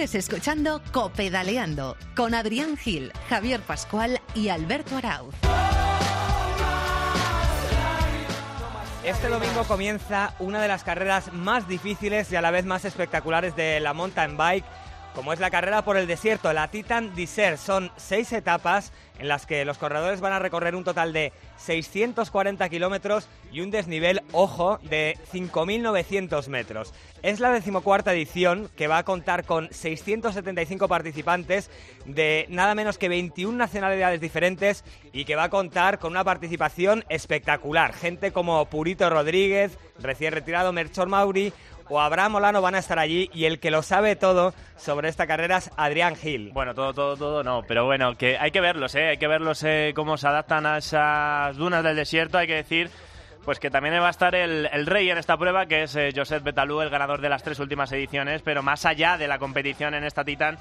Escuchando Copedaleando con Adrián Gil, Javier Pascual y Alberto Arauz. Este domingo comienza una de las carreras más difíciles y a la vez más espectaculares de la mountain bike como es la carrera por el desierto, la Titan Desert. Son seis etapas en las que los corredores van a recorrer un total de 640 kilómetros y un desnivel, ojo, de 5.900 metros. Es la decimocuarta edición que va a contar con 675 participantes de nada menos que 21 nacionalidades diferentes y que va a contar con una participación espectacular. Gente como Purito Rodríguez, recién retirado Merchor Mauri o Abraham Molano van a estar allí y el que lo sabe todo sobre esta carrera es Adrián Gil. Bueno, todo, todo, todo no, pero bueno, que hay que verlos, ¿eh? hay que verlos eh, cómo se adaptan a esas dunas del desierto, hay que decir pues que también va a estar el, rey en esta prueba, que es eh, Josep Betalú, el ganador de las tres últimas ediciones, pero más allá de la competición en esta Titán,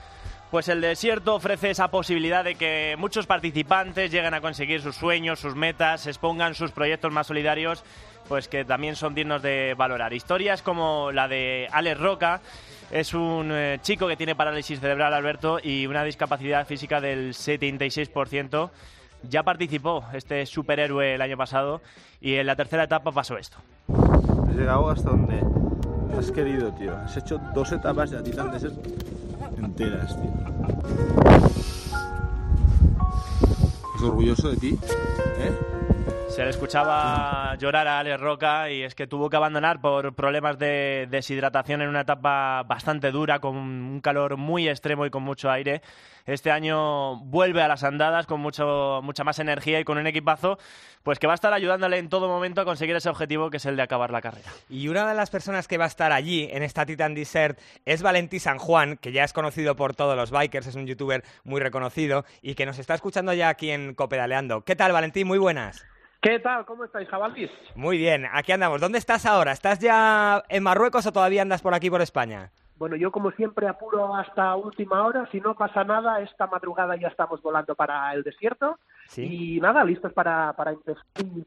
pues el desierto ofrece esa posibilidad de que muchos participantes lleguen a conseguir sus sueños, sus metas, expongan sus proyectos más solidarios pues que también son dignos de valorar. Historias como la de Alex Roca, es un eh, chico que tiene parálisis cerebral, Alberto, y una discapacidad física del 76%. Ya participó este superhéroe el año pasado y en la tercera etapa pasó esto. Has llegado hasta donde has querido, tío. Has hecho dos etapas de Titan Desert enteras, tío. ¿Estás orgulloso de ti? ¿Eh? Se le escuchaba llorar a Alex Roca y es que tuvo que abandonar por problemas de deshidratación en una etapa bastante dura, con un calor muy extremo y con mucho aire. Este año vuelve a las andadas con mucho, mucha más energía y con un equipazo pues que va a estar ayudándole en todo momento a conseguir ese objetivo que es el de acabar la carrera. Y una de las personas que va a estar allí en esta Titan Desert es Valentí San Juan, que ya es conocido por todos los bikers, es un youtuber muy reconocido y que nos está escuchando ya aquí en Copedaleando. ¿Qué tal, Valentín? Muy buenas. ¿Qué tal? ¿Cómo estáis, jabalís? Muy bien, aquí andamos. ¿Dónde estás ahora? ¿Estás ya en Marruecos o todavía andas por aquí, por España? Bueno, yo como siempre apuro hasta última hora. Si no pasa nada, esta madrugada ya estamos volando para el desierto. Y nada, listos para, para,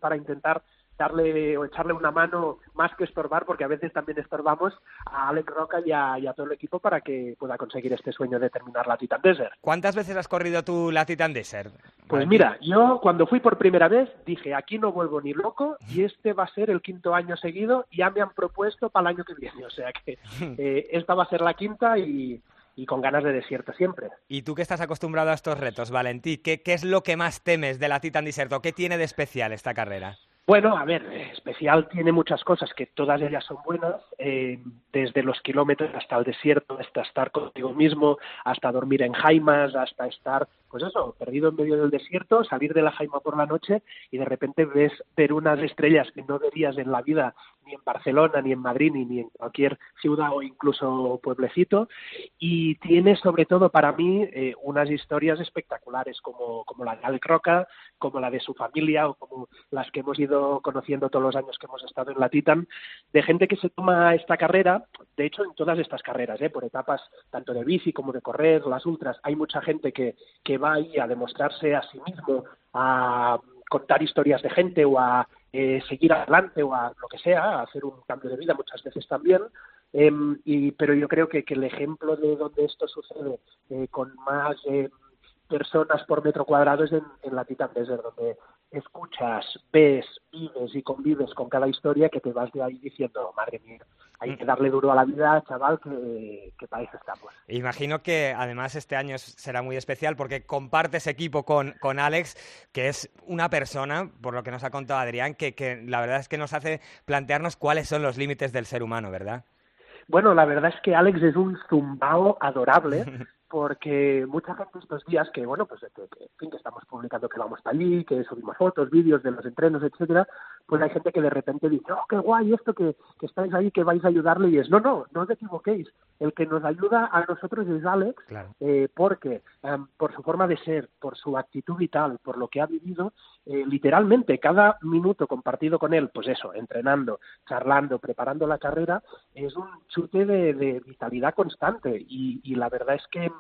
para intentar darle o echarle una mano más que estorbar, porque a veces también estorbamos a Alex Roca y a, todo el equipo para que pueda conseguir este sueño de terminar la Titan Desert. ¿Cuántas veces has corrido tú la Titan Desert? Pues mira, yo cuando fui por primera vez dije, aquí no vuelvo ni loco y este va a ser el quinto año seguido y ya me han propuesto para el año que viene. O sea que eh, esta va a ser la quinta y, con ganas de desierto siempre. Y tú que estás acostumbrado a estos retos, Valentí, ¿qué, qué es lo que más temes de la Titan Desert o qué tiene de especial esta carrera? Bueno, a ver, especial tiene muchas cosas que todas ellas son buenas, eh, desde los kilómetros hasta el desierto, hasta estar contigo mismo, hasta dormir en jaimas, hasta estar, pues eso, perdido en medio del desierto, salir de la jaima por la noche y de repente ves ver unas estrellas que no verías en la vida ni en Barcelona, ni en Madrid, ni, en cualquier ciudad o incluso pueblecito. Y tiene sobre todo para mí eh, unas historias espectaculares como, como la de Alec Roca, como la de su familia o como las que hemos ido conociendo todos los años que hemos estado en la Titan, de gente que se toma esta carrera, de hecho en todas estas carreras, ¿eh? por etapas tanto de bici como de correr, las ultras, hay mucha gente que, que va ahí a demostrarse a sí mismo, a contar historias de gente o a eh, seguir adelante o a lo que sea, a hacer un cambio de vida muchas veces también. Em, y, pero yo creo que, que, el ejemplo de donde esto sucede eh, con más eh, personas por metro cuadrado es en, en la Titan Desert, donde escuchas, ves, vives y convives con cada historia que te vas de ahí diciendo, madre mía, hay que darle duro a la vida, chaval, que, que eso estamos. Imagino que además este año será muy especial porque compartes equipo con, con Alex, que es una persona, por lo que nos ha contado Adrián, que, que la verdad es que nos hace plantearnos cuáles son los límites del ser humano, ¿verdad? Bueno, la verdad es que Alex es un zumbao adorable. porque mucha gente estos días que, bueno, pues que, en fin, que estamos publicando que vamos para allí, que subimos fotos, vídeos de los entrenos, etcétera, pues hay gente que de repente dice, oh, qué guay esto que, que estáis ahí, que vais a ayudarle, y es, no, no, no os equivoquéis, el que nos ayuda a nosotros es Alex, eh, porque em, por su forma de ser, por su actitud vital, por lo que ha vivido, eh, literalmente cada minuto compartido con él, pues eso, entrenando, charlando, preparando la carrera, es un chute de, vitalidad constante y, y, la verdad es que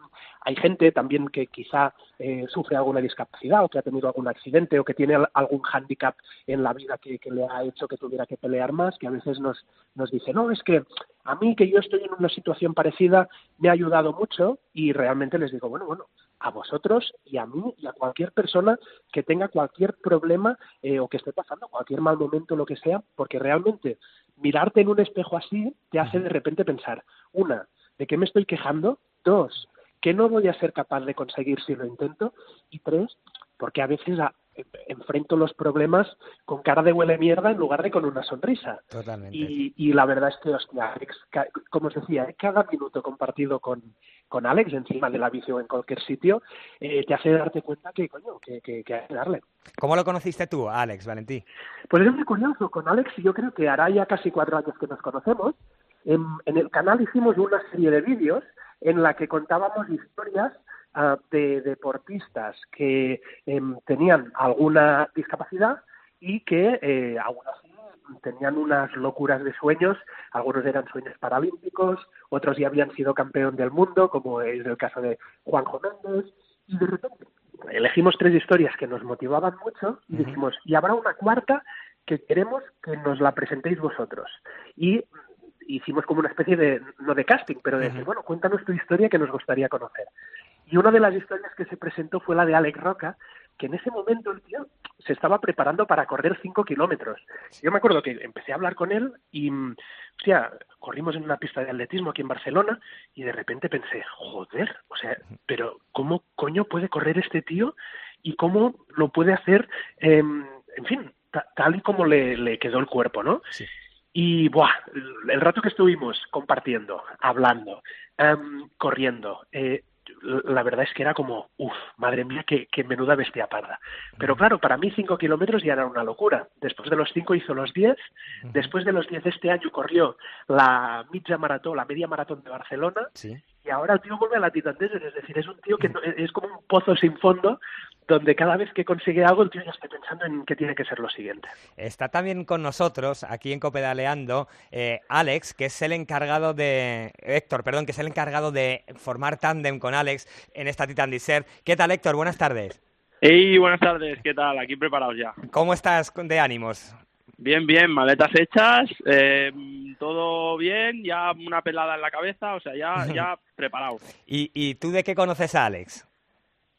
hay gente también que quizá eh, sufre alguna discapacidad o que ha tenido algún accidente o que tiene algún hándicap en la vida que, que, le ha hecho que tuviera que pelear más, que a veces nos, nos dice, no, es que a mí que yo estoy en una situación parecida me ha ayudado mucho y realmente les digo, bueno, bueno, a vosotros y a mí y a cualquier persona que tenga cualquier problema eh, o que esté pasando cualquier mal momento, lo que sea, porque realmente mirarte en un espejo así te hace de repente pensar, una, ¿de qué me estoy quejando? Dos, ¿qué no voy a ser capaz de conseguir si lo intento? Y tres, porque a veces enfrento los problemas con cara de huele mierda en lugar de con una sonrisa. Totalmente. Y, y la verdad es que, hostia, como os decía, cada minuto compartido con, con Alex encima de la bici o en cualquier sitio, eh, te hace darte cuenta que, coño, que, que, que, hay que darle. ¿Cómo lo conociste tú, Alex, Valentí? Pues es muy curioso. Con Alex yo creo que hará ya casi cuatro años que nos conocemos. En, en el canal hicimos una serie de vídeos en la que contábamos historias uh, de deportistas que eh, tenían alguna discapacidad y que eh, aún así tenían unas locuras de sueños, algunos eran sueños paralímpicos, otros ya habían sido campeón del mundo, como es el caso de Juanjo Méndez, y de repente elegimos tres historias que nos motivaban mucho y dijimos, y habrá una cuarta que queremos que nos la presentéis vosotros. Y hicimos como una especie de, no de casting, pero de decir, bueno, cuéntanos tu historia que nos gustaría conocer. Y una de las historias que se presentó fue la de Alex Roca, que en ese momento el tío se estaba preparando para correr cinco kilómetros. Yo me acuerdo que empecé a hablar con él y, o sea, corrimos en una pista de atletismo aquí en Barcelona y de repente pensé, joder, o sea, pero ¿cómo coño puede correr este tío y cómo lo puede hacer, eh, en fin, tal y como le, le, quedó el cuerpo, ¿no? Sí. Y, buah, el rato que estuvimos compartiendo, hablando, um, corriendo, eh, la verdad es que era como, uff, madre mía, qué, qué, menuda bestia parda. Pero claro, para mí cinco kilómetros ya era una locura. Después de los cinco hizo los diez. Después de los diez este año corrió la media maratón, la media maratón de Barcelona. Sí. Y ahora el tío vuelve a la Titan Desert, es decir, es un tío que no, es como un pozo sin fondo, donde cada vez que consigue algo el tío ya está pensando en qué tiene que ser lo siguiente. Está también con nosotros, aquí en Copedaleando, eh, Alex, que es el encargado de... Héctor, perdón, que es el encargado de formar tándem con Alex en esta Titan Desert. ¿Qué tal, Héctor? Buenas tardes. Hey, buenas tardes, ¿qué tal? Aquí preparados ya. ¿Cómo estás de ánimos? Bien, bien, maletas hechas, eh, todo bien, ya una pelada en la cabeza, o sea, ya, ya preparado. ¿Y, ¿Y tú de qué conoces a Alex?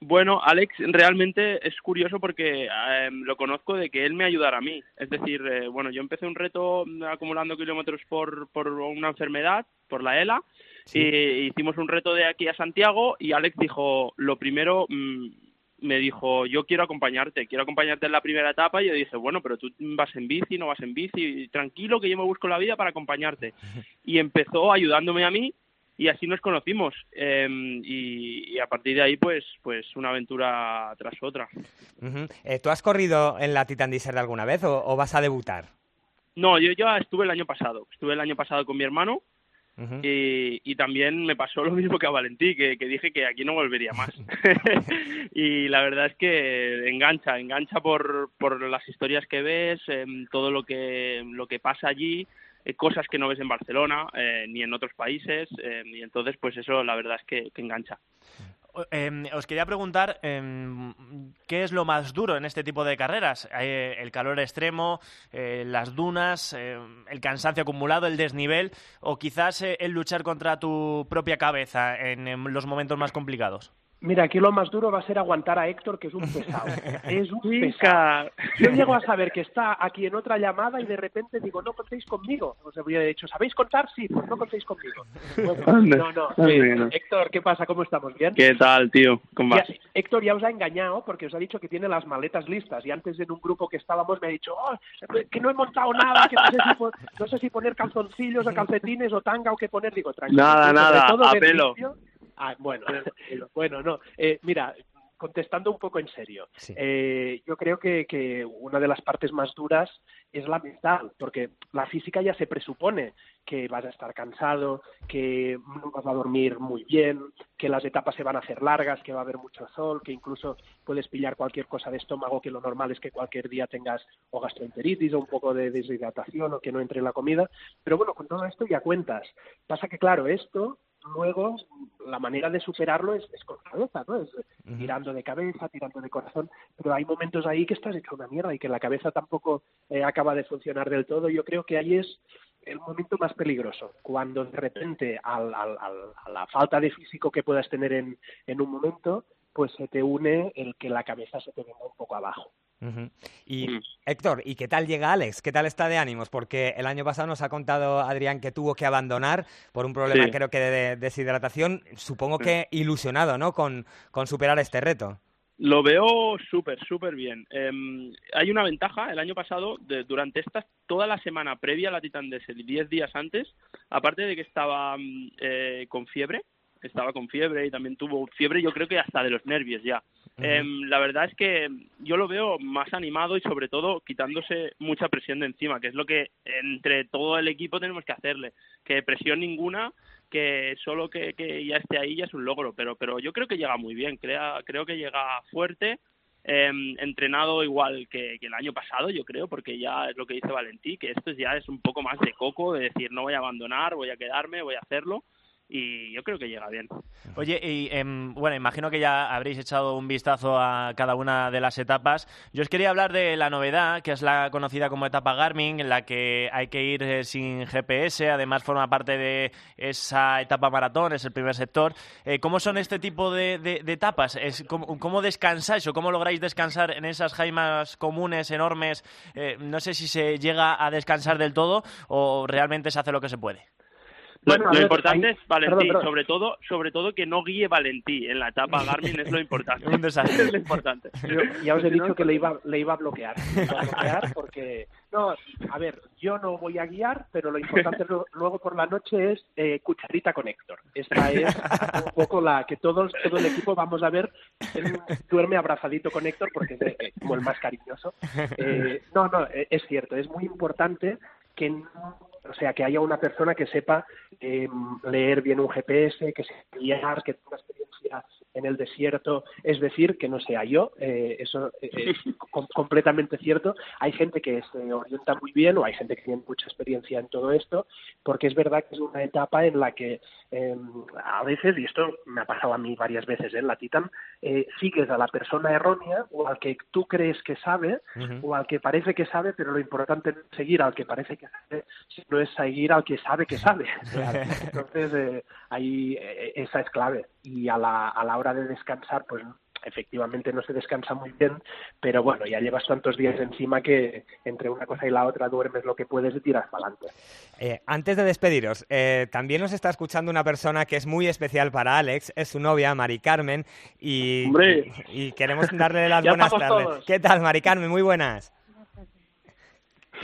Bueno, Alex realmente es curioso porque eh, lo conozco de que él me ayudara a mí. Es decir, eh, bueno, yo empecé un reto acumulando kilómetros por, por una enfermedad, por la ELA, sí. y hicimos un reto de aquí a Santiago y Alex dijo, lo primero, mmm, me dijo, yo quiero acompañarte, quiero acompañarte en la primera etapa. Y yo dije, bueno, pero tú vas en bici, no vas en bici, tranquilo que yo me busco la vida para acompañarte. Y empezó ayudándome a mí y así nos conocimos. Eh, y, y, a partir de ahí, pues, pues una aventura tras otra. Uh -huh. eh, ¿Tú has corrido en la Titan Desert alguna vez o, o, vas a debutar? No, yo ya estuve el año pasado. Estuve el año pasado con mi hermano. Uh -huh. y, y, también me pasó lo mismo que a Valentí, que, que dije que aquí no volvería más. y la verdad es que engancha, engancha por, por las historias que ves, eh, todo lo que, lo que pasa allí, eh, cosas que no ves en Barcelona eh, ni en otros países, eh, y entonces pues eso la verdad es que, engancha. Eh, os quería preguntar eh, qué es lo más duro en este tipo de carreras. Eh, el calor extremo, las dunas, el cansancio acumulado, el desnivel o quizás el luchar contra tu propia cabeza en los momentos más complicados. Mira, aquí lo más duro va a ser aguantar a Héctor, que es un pesado. es un pesado. Yo llego a saber que está aquí en otra llamada y de repente digo, no contéis conmigo. Os había dicho, ¿sabéis contar? Sí, pues no contéis conmigo. Bueno, no, no. Eh, Héctor, ¿qué pasa? ¿Cómo estamos? ¿Bien? ¿Qué tal, tío? ¿Cómo vas? Ya, Héctor ya os ha engañado porque os ha dicho que tiene las maletas listas y antes en un grupo que estábamos me ha dicho, oh, que no he montado nada, que no sé si, no sé si poner calzoncillos o calcetines o tanga o qué poner. Digo, tranquilo. Nada, nada, todo a pelo. Ah, bueno, bueno, no. Eh, mira, contestando un poco en serio, sí. eh, yo creo que, que, una de las partes más duras es la mental, porque la física ya se presupone que vas a estar cansado, que no vas a dormir muy bien, que las etapas se van a hacer largas, que va a haber mucho sol, que incluso puedes pillar cualquier cosa de estómago, que lo normal es que cualquier día tengas o gastroenteritis o un poco de deshidratación o que no entre la comida. Pero bueno, con todo esto ya cuentas. Pasa que, claro, esto luego la manera de superarlo es, es con cabeza, ¿no? Es tirando de cabeza, tirando de corazón, pero hay momentos ahí que estás hecho una mierda y que la cabeza tampoco eh, acaba de funcionar del todo. Yo creo que ahí es el momento más peligroso, cuando de repente al, al, a la falta de físico que puedas tener en, en un momento, pues se te une el que la cabeza se te venga un poco abajo. Y mm. Héctor, ¿y qué tal llega Alex? ¿Qué tal está de ánimos? Porque el año pasado nos ha contado Adrián que tuvo que abandonar por un problema creo que de deshidratación. Supongo que ilusionado, ¿no? Con, con superar este reto. Lo veo súper, súper bien. Em, hay una ventaja, el año pasado, de, durante esta, toda la semana previa a la Titan Desert, 10 días antes, aparte de que estaba mm, eh, con fiebre, estaba con fiebre y también tuvo fiebre, yo creo que hasta de los nervios ya. Em, la verdad es que yo lo veo más animado y sobre todo quitándose mucha presión de encima, que es lo que entre todo el equipo tenemos que hacerle, que presión ninguna, que solo que, que ya esté ahí ya es un logro, pero, pero yo creo que llega muy bien, crea, creo que llega fuerte, em, entrenado igual que, el año pasado, yo creo, porque ya es lo que dice Valentí, que esto ya es un poco más de coco, de decir no voy a abandonar, voy a quedarme, voy a hacerlo y yo creo que llega bien. Oye, y em, bueno, imagino que ya habréis echado un vistazo a cada una de las etapas. Yo os quería hablar de la novedad, que es la conocida como etapa Garmin, en la que hay que ir eh, sin GPS, además forma parte de esa etapa maratón, es el primer sector. Eh, ¿Cómo son este tipo de, etapas? Es, ¿cómo, descansáis o cómo lográis descansar en esas jaimas comunes, enormes? Eh, no sé si se llega a descansar del todo o realmente se hace lo que se puede. Lo, importante es Valentí, sobre todo, sobre todo que no guíe Valentí en la etapa Garmin es lo importante. es lo importante. ya os he dicho que le iba, le iba a bloquear, a bloquear porque no, a ver, yo no voy a guiar, pero lo importante luego por la noche es eh, cucharita con Héctor. Esta es un poco la que todos, todo el equipo vamos a ver. Él duerme abrazadito con Héctor porque es eh, como el más cariñoso. Eh, no, no, es cierto, es muy importante que no o sea, que haya una persona que sepa eh, leer bien un GPS, que sepa guiar, que tenga en el desierto, es decir, que no sea yo, eh, eso es completamente cierto. Hay gente que se orienta muy bien o hay gente que tiene mucha experiencia en todo esto, porque es verdad que es una etapa en la que eh, a veces, y esto me ha pasado a mí varias veces en la Titan, eh, sigues a la persona errónea o al que tú crees que sabe o al que parece que sabe, pero lo importante no es seguir al que parece que sabe, sino es seguir al que sabe que sabe. Entonces, eh, ahí eh, esa es clave. Y a la, a la hora de descansar, pues efectivamente no se descansa muy bien, pero bueno, ya llevas tantos días encima que entre una cosa y la otra duermes lo que puedes y tiras para adelante. Eh, antes de despediros, eh, también nos está escuchando una persona que es muy especial para Alex, es su novia, Mari Carmen, y, y queremos darle las buenas tardes. ¿Qué tal, Mari Carmen? Muy buenas.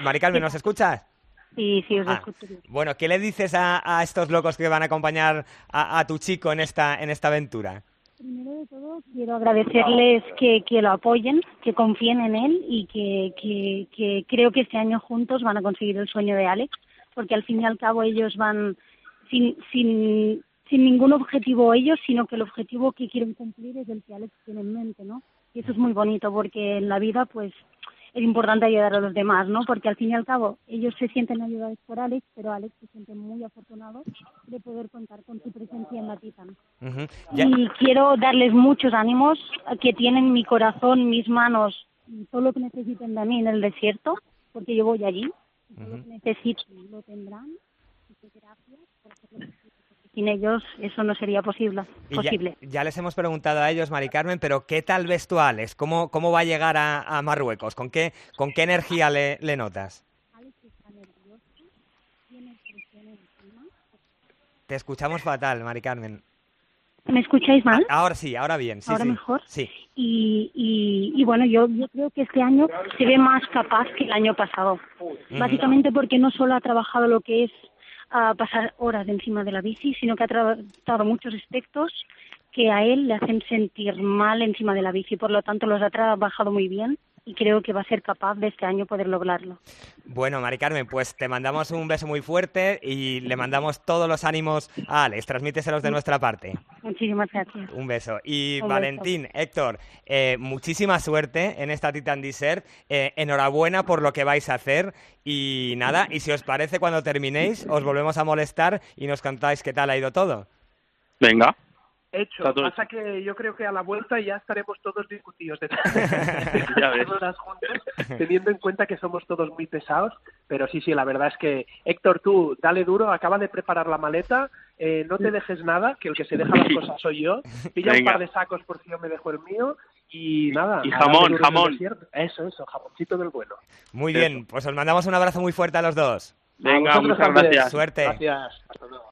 Mari Carmen, ¿nos escuchas? Sí, sí, os ah. Bueno, ¿qué le dices a, estos locos que van a acompañar a, a tu chico en esta, en esta aventura? Primero de todo, quiero agradecerles que, que lo apoyen, que confíen en él y que, que, que creo que este año juntos van a conseguir el sueño de Alex, porque al fin y al cabo ellos van sin, sin, sin ningún objetivo ellos, sino que el objetivo que quieren cumplir es el que Alex tiene en mente, ¿no? Y eso es muy bonito porque en la vida, pues, es importante ayudar a los demás, ¿no? Porque al fin y al cabo ellos se sienten ayudados por Alex, pero Alex se siente muy afortunado de poder contar con su presencia en la Titan. Y quiero darles muchos ánimos, que tienen mi corazón, mis manos, todo lo que necesiten de mí en el desierto, porque yo voy allí, todo lo que necesiten lo tendrán. Gracias por sin ellos eso no sería posible. posible. Ya, les hemos preguntado a ellos, Mari Carmen, pero ¿qué tal ves tú, Alex? ¿Cómo, cómo va a llegar a, Marruecos? ¿Con qué, ¿Con qué energía le, le notas? Te escuchamos fatal, Mari Carmen. ¿Me escucháis mal? Ahora sí, ahora bien. Sí, ahora sí. mejor. Sí. Y, y, bueno, yo, yo creo que este año se ve más capaz que el año pasado. Básicamente porque no solo ha trabajado lo que es a pasar horas encima de la bici, sino que ha tratado muchos aspectos que a él le hacen sentir mal encima de la bici, por lo tanto los ha trabajado muy bien y creo que va a ser capaz de este año poder lograrlo. Bueno, Mari Carmen, pues te mandamos un beso muy fuerte y le mandamos todos los ánimos a Alex. Transmíteselos de nuestra parte. Muchísimas gracias. Un beso. Y Valentín, Héctor, eh, muchísima suerte en esta Titan Desert. Eh, enhorabuena por lo que vais a hacer. Y nada, y si os parece, cuando terminéis, os volvemos a molestar y nos contáis qué tal ha ido todo. Venga. Hecho. Pasa que yo creo que a la vuelta ya estaremos todos discutidos de Ya ves. horas juntos, teniendo en cuenta que somos todos muy pesados. Pero sí, sí, la verdad es que Héctor, tú dale duro, acaba de preparar la maleta, eh, no te dejes nada, que el que se deja las cosas soy yo. Pilla un Venga. par de sacos por si yo me dejo el mío y nada. Y jamón, jamón. Eso, eso, jamoncito del bueno. Muy Eso. bien, pues os mandamos un abrazo muy fuerte a los dos. Venga, muchas gracias. Suerte. Gracias. Hasta luego.